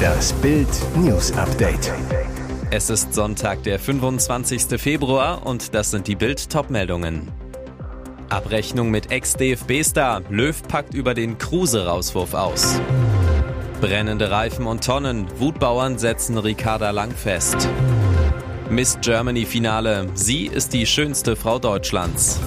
Das Bild News Update. Es ist Sonntag, der 25. Februar und das sind die Bild Topmeldungen. Abrechnung mit Ex-DFB-Star. Löw packt über den Kruse-Rauswurf aus. Brennende Reifen und Tonnen. Wutbauern setzen Ricarda Lang fest. Miss Germany Finale. Sie ist die schönste Frau Deutschlands.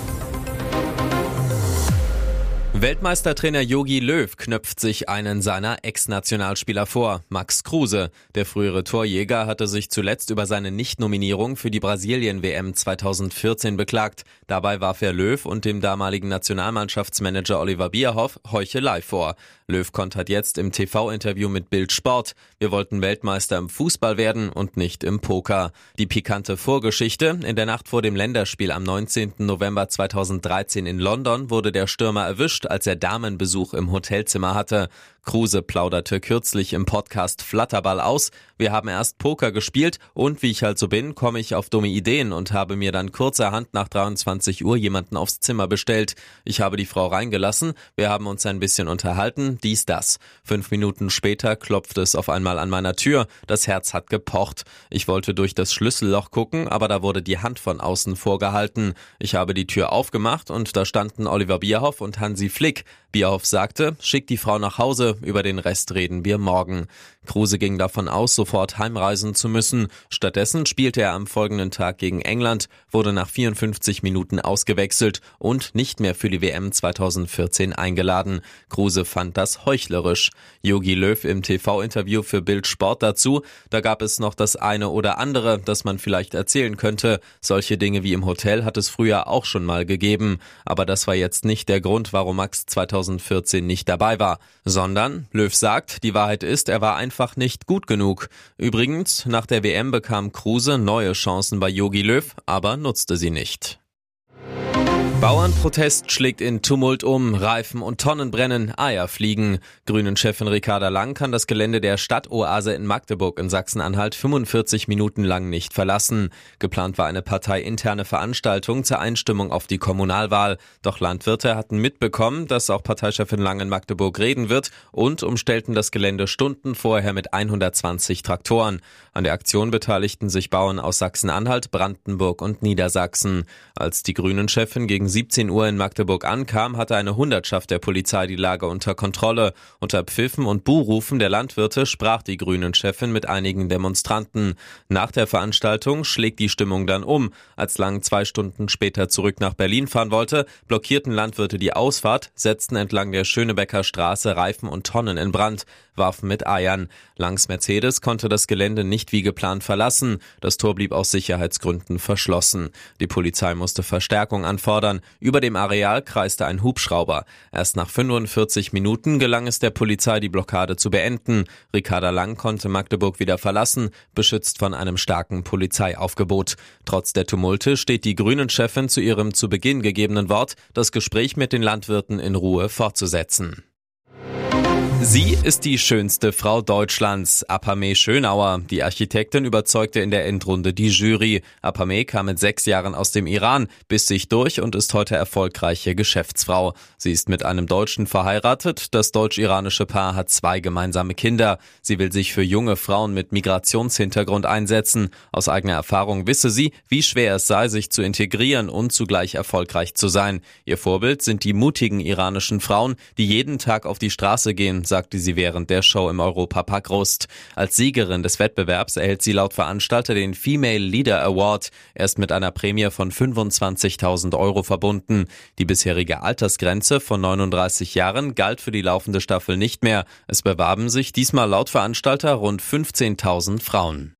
Weltmeistertrainer Jogi Löw knöpft sich einen seiner Ex-Nationalspieler vor, Max Kruse. Der frühere Torjäger hatte sich zuletzt über seine Nichtnominierung für die Brasilien-WM 2014 beklagt. Dabei warf er Löw und dem damaligen Nationalmannschaftsmanager Oliver Bierhoff Heuchelei vor. Löw kontert jetzt im TV-Interview mit Bild Sport. Wir wollten Weltmeister im Fußball werden und nicht im Poker. Die pikante Vorgeschichte. In der Nacht vor dem Länderspiel am 19. November 2013 in London wurde der Stürmer erwischt, als er Damenbesuch im Hotelzimmer hatte. Kruse plauderte kürzlich im Podcast Flatterball aus. Wir haben erst Poker gespielt und wie ich halt so bin, komme ich auf dumme Ideen und habe mir dann kurzerhand nach 23 Uhr jemanden aufs Zimmer bestellt. Ich habe die Frau reingelassen, wir haben uns ein bisschen unterhalten, dies, das. Fünf Minuten später klopfte es auf einmal an meiner Tür, das Herz hat gepocht. Ich wollte durch das Schlüsselloch gucken, aber da wurde die Hand von außen vorgehalten. Ich habe die Tür aufgemacht und da standen Oliver Bierhoff und Hansi Flick. Bierhoff sagte, schick die Frau nach Hause, über den Rest reden wir morgen. Kruse ging davon aus, sofort heimreisen zu müssen. Stattdessen spielte er am folgenden Tag gegen England, wurde nach 54 Minuten ausgewechselt und nicht mehr für die WM 2014 eingeladen. Kruse fand das heuchlerisch. Yogi Löw im TV-Interview für Bild Sport dazu, da gab es noch das eine oder andere, das man vielleicht erzählen könnte. Solche Dinge wie im Hotel hat es früher auch schon mal gegeben. Aber das war jetzt nicht der Grund, warum Max 2014 nicht dabei war, sondern Löw sagt, die Wahrheit ist, er war einfach nicht gut genug. Übrigens, nach der WM bekam Kruse neue Chancen bei Yogi Löw, aber nutzte sie nicht. Bauernprotest schlägt in Tumult um, Reifen und Tonnen brennen, Eier fliegen. Grünen-Chefin Ricarda Lang kann das Gelände der Stadtoase in Magdeburg in Sachsen-Anhalt 45 Minuten lang nicht verlassen. Geplant war eine parteiinterne Veranstaltung zur Einstimmung auf die Kommunalwahl. Doch Landwirte hatten mitbekommen, dass auch Parteichefin Lang in Magdeburg reden wird und umstellten das Gelände Stunden vorher mit 120 Traktoren. An der Aktion beteiligten sich Bauern aus Sachsen-Anhalt, Brandenburg und Niedersachsen. Als die Grünen-Chefin gegen 17 Uhr in Magdeburg ankam, hatte eine Hundertschaft der Polizei die Lage unter Kontrolle. Unter Pfiffen und Buhrufen der Landwirte sprach die Grünen-Chefin mit einigen Demonstranten. Nach der Veranstaltung schlägt die Stimmung dann um. Als Lang zwei Stunden später zurück nach Berlin fahren wollte, blockierten Landwirte die Ausfahrt, setzten entlang der Schönebecker Straße Reifen und Tonnen in Brand, warfen mit Eiern. Langs Mercedes konnte das Gelände nicht wie geplant verlassen. Das Tor blieb aus Sicherheitsgründen verschlossen. Die Polizei musste Verstärkung anfordern. Über dem Areal kreiste ein Hubschrauber. Erst nach 45 Minuten gelang es der Polizei, die Blockade zu beenden. Ricarda Lang konnte Magdeburg wieder verlassen, beschützt von einem starken Polizeiaufgebot. Trotz der Tumulte steht die Grünen-Chefin zu ihrem zu Beginn gegebenen Wort, das Gespräch mit den Landwirten in Ruhe fortzusetzen. Sie ist die schönste Frau Deutschlands, Apame Schönauer. Die Architektin überzeugte in der Endrunde die Jury. Apame kam mit sechs Jahren aus dem Iran, biss sich durch und ist heute erfolgreiche Geschäftsfrau. Sie ist mit einem Deutschen verheiratet. Das deutsch-iranische Paar hat zwei gemeinsame Kinder. Sie will sich für junge Frauen mit Migrationshintergrund einsetzen. Aus eigener Erfahrung wisse sie, wie schwer es sei, sich zu integrieren und zugleich erfolgreich zu sein. Ihr Vorbild sind die mutigen iranischen Frauen, die jeden Tag auf die Straße gehen, sagte sie während der Show im Europapark Rust. Als Siegerin des Wettbewerbs erhält sie laut Veranstalter den Female Leader Award. Er ist mit einer Prämie von 25.000 Euro verbunden. Die bisherige Altersgrenze von 39 Jahren galt für die laufende Staffel nicht mehr. Es bewarben sich diesmal laut Veranstalter rund 15.000 Frauen.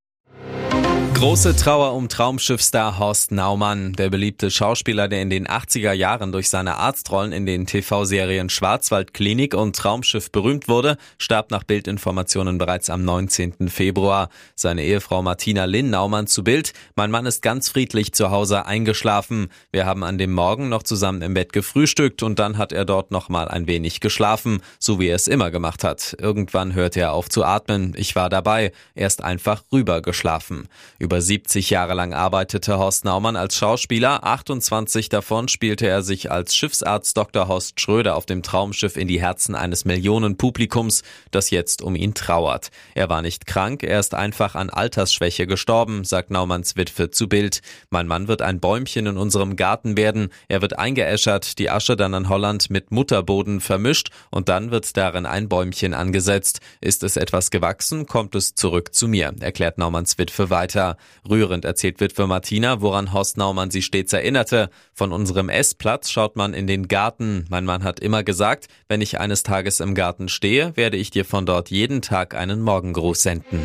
Große Trauer um Traumschiffstar Horst Naumann. Der beliebte Schauspieler, der in den 80er Jahren durch seine Arztrollen in den TV-Serien Schwarzwaldklinik und Traumschiff berühmt wurde, starb nach Bildinformationen bereits am 19. Februar. Seine Ehefrau Martina Lynn Naumann zu Bild. Mein Mann ist ganz friedlich zu Hause eingeschlafen. Wir haben an dem Morgen noch zusammen im Bett gefrühstückt und dann hat er dort noch mal ein wenig geschlafen, so wie er es immer gemacht hat. Irgendwann hörte er auf zu atmen. Ich war dabei. Er ist einfach rüber geschlafen. Über Über 70 Jahre lang arbeitete Horst Naumann als Schauspieler. 28 davon spielte er sich als Schiffsarzt Dr. Horst Schröder auf dem Traumschiff in die Herzen eines Millionenpublikums, das jetzt um ihn trauert. Er war nicht krank, er ist einfach an Altersschwäche gestorben, sagt Naumanns Witwe zu Bild. Mein Mann wird ein Bäumchen in unserem Garten werden. Er wird eingeäschert, die Asche dann an Holland mit Mutterboden vermischt und dann wird darin ein Bäumchen angesetzt. Ist es etwas gewachsen, kommt es zurück zu mir, erklärt Naumanns Witwe weiter. Rührend erzählt Witwe Martina, woran Horst Naumann sie stets erinnerte. Von unserem Essplatz schaut man in den Garten. Mein Mann hat immer gesagt, wenn ich eines Tages im Garten stehe, werde ich dir von dort jeden Tag einen Morgengruß senden.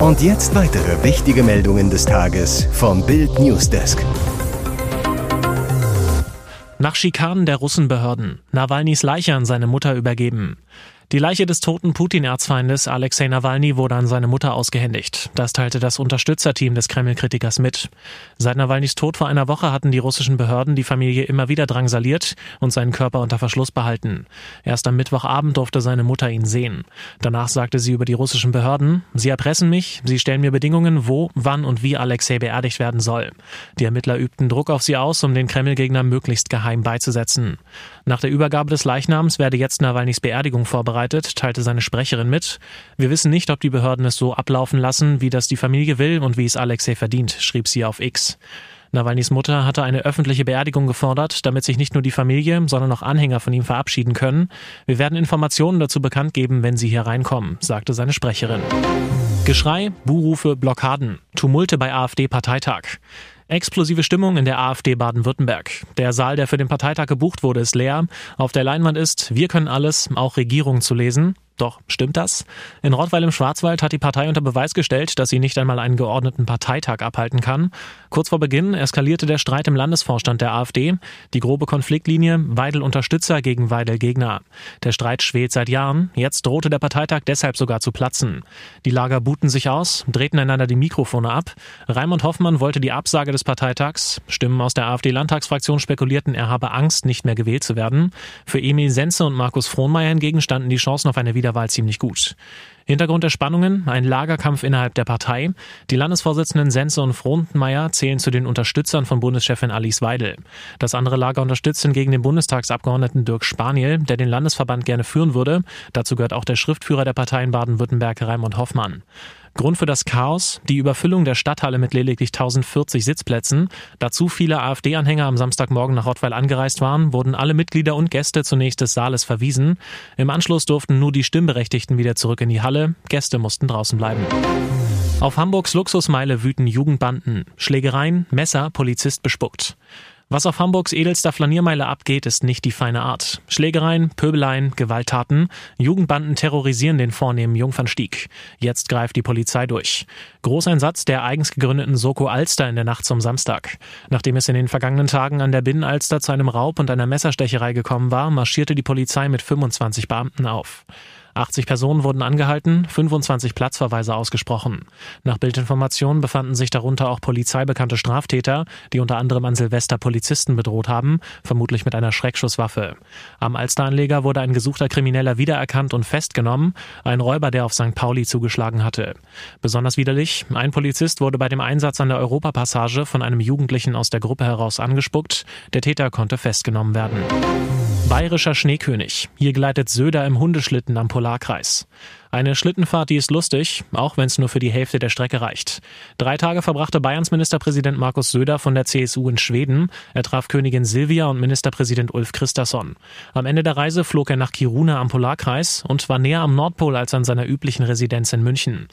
Und jetzt weitere wichtige Meldungen des Tages vom Bild Newsdesk. Nach Schikanen der Russenbehörden. Nawalnys Leiche an seine Mutter übergeben. Die Leiche des toten Putin-Erzfeindes Alexei Nawalny wurde an seine Mutter ausgehändigt. Das teilte das Unterstützerteam des Kreml-Kritikers mit. Seit Nawalnys Tod vor einer Woche hatten die russischen Behörden die Familie immer wieder drangsaliert und seinen Körper unter Verschluss behalten. Erst am Mittwochabend durfte seine Mutter ihn sehen. Danach sagte sie über die russischen Behörden, sie erpressen mich, sie stellen mir Bedingungen, wo, wann und wie Alexei beerdigt werden soll. Die Ermittler übten Druck auf sie aus, um den Kreml-Gegner möglichst geheim beizusetzen. Nach der Übergabe des Leichnams werde jetzt Nawalnys Beerdigung vorbereitet vorbereitet, teilte seine Sprecherin mit. Wir wissen nicht, ob die Behörden es so ablaufen lassen, wie das die Familie will und wie es Alexei verdient, schrieb sie auf X. Nawalnys Mutter hatte eine öffentliche Beerdigung gefordert, damit sich nicht nur die Familie, sondern auch Anhänger von ihm verabschieden können. Wir werden Informationen dazu bekannt geben, wenn sie hier reinkommen, sagte seine Sprecherin. Geschrei, Buhrufe, Blockaden, Tumulte bei AfD-Parteitag. Explosive Stimmung in der AfD Baden-Württemberg. Der Saal, der für den Parteitag gebucht wurde, ist leer. Auf der Leinwand ist Wir können alles, auch Regierung zu lesen. Doch stimmt das? In Rottweil im Schwarzwald hat die Partei unter Beweis gestellt, dass sie nicht einmal einen geordneten Parteitag abhalten kann. Kurz vor Beginn eskalierte der Streit im Landesvorstand der AfD. Die grobe Konfliktlinie Weidel Unterstützer gegen Weidel Gegner. Der Streit schwelt seit Jahren. Jetzt drohte der Parteitag deshalb sogar zu platzen. Die Lager buhten sich aus, drehten einander die Mikrofone ab. Raimund Hoffmann wollte die Absage des Parteitags. Stimmen aus der AfD-Landtagsfraktion spekulierten, er habe Angst, nicht mehr gewählt zu werden. Für Emil Senze und Markus Frohnmeier hingegen standen die Chancen auf eine Wieder Wiederwahl ziemlich gut. Hintergrund der Spannungen, ein Lagerkampf innerhalb der Partei. Die Landesvorsitzenden Sense und Frontenmeier zählen zu den Unterstützern von Bundeschefin Alice Weidel. Das andere Lager unterstützt hingegen den Bundestagsabgeordneten Dirk Spaniel, der den Landesverband gerne führen würde. Dazu gehört auch der Schriftführer der Partei in Baden-Württemberg, Raimund Hoffmann. Grund für das Chaos, die Überfüllung der Stadthalle mit lediglich 1040 Sitzplätzen. Da zu viele AfD-Anhänger am Samstagmorgen nach Rottweil angereist waren, wurden alle Mitglieder und Gäste zunächst des Saales verwiesen. Im Anschluss durften nur die Stimmberechtigten wieder zurück in die Halle. Gäste mussten draußen bleiben. Auf Hamburgs Luxusmeile wüten Jugendbanden. Schlägereien, Messer, Polizist bespuckt. Was auf Hamburgs edelster Flaniermeile abgeht, ist nicht die feine Art. Schlägereien, Pöbeleien, Gewalttaten. Jugendbanden terrorisieren den vornehmen Jungfernstieg. Jetzt greift die Polizei durch. Großeinsatz der eigens gegründeten Soko Alster in der Nacht zum Samstag. Nachdem es in den vergangenen Tagen an der Binnenalster zu einem Raub und einer Messerstecherei gekommen war, marschierte die Polizei mit 25 Beamten auf. 80 Personen wurden angehalten, 25 Platzverweise ausgesprochen. Nach Bildinformationen befanden sich darunter auch polizeibekannte Straftäter, die unter anderem an Silvester Polizisten bedroht haben, vermutlich mit einer Schreckschusswaffe. Am Alsteranleger wurde ein gesuchter Krimineller wiedererkannt und festgenommen, ein Räuber, der auf St. Pauli zugeschlagen hatte. Besonders widerlich, ein Polizist wurde bei dem Einsatz an der Europapassage von einem Jugendlichen aus der Gruppe heraus angespuckt, der Täter konnte festgenommen werden. Bayerischer Schneekönig. Hier gleitet Söder im Hundeschlitten am Polarkreis. Eine Schlittenfahrt, die ist lustig, auch wenn es nur für die Hälfte der Strecke reicht. Drei Tage verbrachte Bayerns Ministerpräsident Markus Söder von der CSU in Schweden. Er traf Königin Silvia und Ministerpräsident Ulf Christasson. Am Ende der Reise flog er nach Kiruna am Polarkreis und war näher am Nordpol als an seiner üblichen Residenz in München.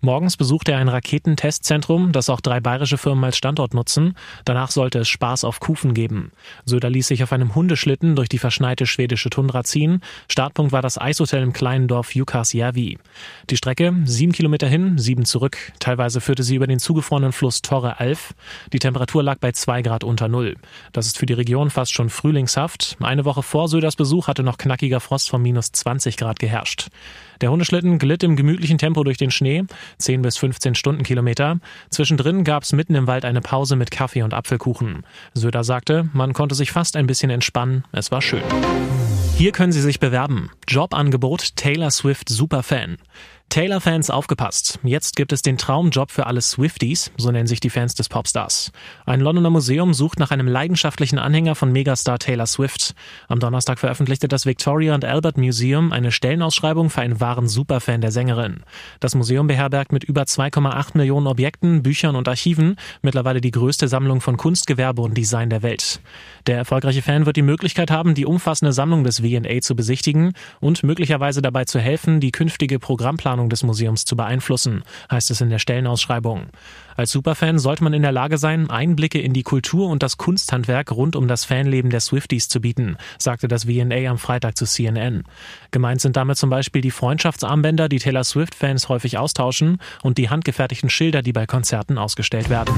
Morgens besuchte er ein Raketentestzentrum, das auch drei bayerische Firmen als Standort nutzen. Danach sollte es Spaß auf Kufen geben. Söder ließ sich auf einem Hundeschlitten durch die verschneite schwedische Tundra ziehen. Startpunkt war das Eishotel im kleinen Dorf Jukkasjärvi Die Strecke sieben Kilometer hin, sieben zurück. Teilweise führte sie über den zugefrorenen Fluss Torre Alf. Die Temperatur lag bei zwei Grad unter Null. Das ist für die Region fast schon frühlingshaft. Eine Woche vor Söders Besuch hatte noch knackiger Frost von minus 20 Grad geherrscht. Der Hundeschlitten glitt im gemütlichen Tempo durch den Schnee, 10 bis 15 Stundenkilometer. Zwischendrin gab es mitten im Wald eine Pause mit Kaffee und Apfelkuchen. Söder sagte, man konnte sich fast ein bisschen entspannen, es war schön. Hier können Sie sich bewerben. Jobangebot Taylor Swift Superfan. Taylor-Fans aufgepasst. Jetzt gibt es den Traumjob für alle Swifties, so nennen sich die Fans des Popstars. Ein Londoner Museum sucht nach einem leidenschaftlichen Anhänger von Megastar Taylor Swift. Am Donnerstag veröffentlichte das Victoria and Albert Museum eine Stellenausschreibung für einen wahren Superfan der Sängerin. Das Museum beherbergt mit über 2,8 Millionen Objekten, Büchern und Archiven mittlerweile die größte Sammlung von Kunstgewerbe und Design der Welt. Der erfolgreiche Fan wird die Möglichkeit haben, die umfassende Sammlung des V&A zu besichtigen und möglicherweise dabei zu helfen, die künftige Programmplanung Planung des Museums zu beeinflussen, heißt es in der Stellenausschreibung. Als Superfan sollte man in der Lage sein, Einblicke in die Kultur und das Kunsthandwerk rund um das Fanleben der Swifties zu bieten, sagte das VNA am Freitag zu CNN. Gemeint sind damit zum Beispiel die Freundschaftsarmbänder, die Taylor Swift-Fans häufig austauschen, und die handgefertigten Schilder, die bei Konzerten ausgestellt werden.